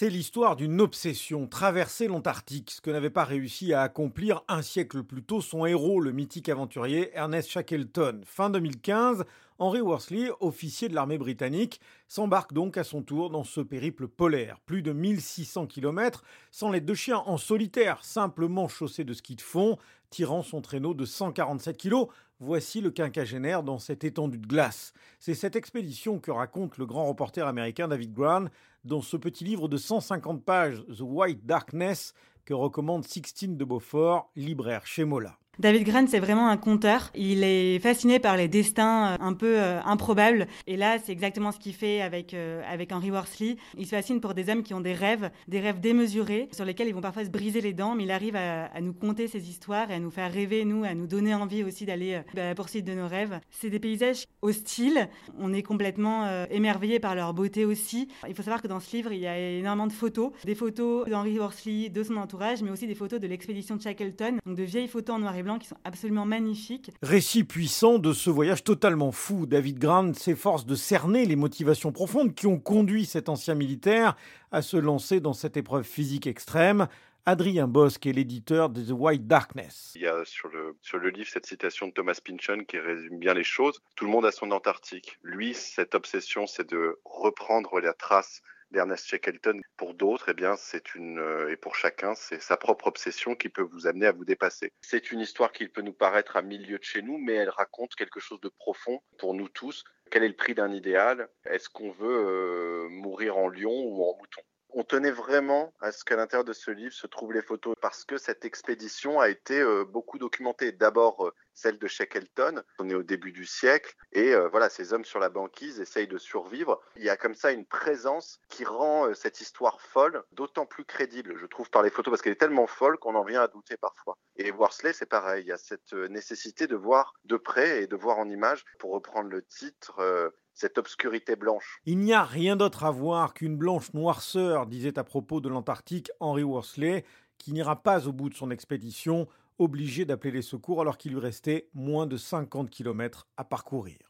C'est l'histoire d'une obsession, traverser l'Antarctique, ce que n'avait pas réussi à accomplir un siècle plus tôt son héros, le mythique aventurier Ernest Shackleton. Fin 2015, Henry Worsley, officier de l'armée britannique, s'embarque donc à son tour dans ce périple polaire. Plus de 1600 km sans les deux chiens en solitaire, simplement chaussés de ski de fond, tirant son traîneau de 147 kg. Voici le quinquagénaire dans cette étendue de glace. C'est cette expédition que raconte le grand reporter américain David Grant dans ce petit livre de 150 pages, The White Darkness, que recommande Sixtine de Beaufort, libraire chez Mola. David Grant, c'est vraiment un conteur. Il est fasciné par les destins euh, un peu euh, improbables. Et là, c'est exactement ce qu'il fait avec, euh, avec Henry Worsley. Il se fascine pour des hommes qui ont des rêves, des rêves démesurés, sur lesquels ils vont parfois se briser les dents, mais il arrive à, nous conter ces histoires et à nous faire rêver, nous, à nous donner envie aussi d'aller à la poursuite de nos rêves. C'est des paysages hostiles. On est complètement émerveillé par leur beauté aussi. Il faut savoir que dans ce livre, il y a énormément de photos. Des photos d'Henry Worsley, de son entourage, mais aussi des photos de l'expédition de Shackleton. Donc de vieilles photos en noir et blanc qui sont absolument magnifiques. Récit puissant de ce voyage totalement fou. David Grant s'efforce de cerner les motivations profondes qui ont conduit cet ancien militaire à se lancer dans cette épreuve physique extrême. Adrien Bosque est l'éditeur de The White Darkness. Il y a sur le, sur le livre cette citation de Thomas Pynchon qui résume bien les choses. Tout le monde a son Antarctique. Lui, cette obsession, c'est de reprendre la trace d'Ernest Shackleton. Pour d'autres, eh bien, c'est une, euh, et pour chacun, c'est sa propre obsession qui peut vous amener à vous dépasser. C'est une histoire qui peut nous paraître à milieu de chez nous, mais elle raconte quelque chose de profond pour nous tous. Quel est le prix d'un idéal? Est-ce qu'on veut euh, mourir en lion ou en mouton? On tenait vraiment à ce qu'à l'intérieur de ce livre se trouvent les photos parce que cette expédition a été euh, beaucoup documentée. D'abord euh, celle de Shackleton, on est au début du siècle et euh, voilà, ces hommes sur la banquise essayent de survivre. Il y a comme ça une présence qui rend cette histoire folle d'autant plus crédible, je trouve, par les photos parce qu'elle est tellement folle qu'on en vient à douter parfois. Et Worsley, c'est pareil, il y a cette nécessité de voir de près et de voir en image, pour reprendre le titre, cette obscurité blanche. Il n'y a rien d'autre à voir qu'une blanche noirceur, disait à propos de l'Antarctique Henry Worsley, qui n'ira pas au bout de son expédition, obligé d'appeler les secours alors qu'il lui restait moins de 50 km à parcourir.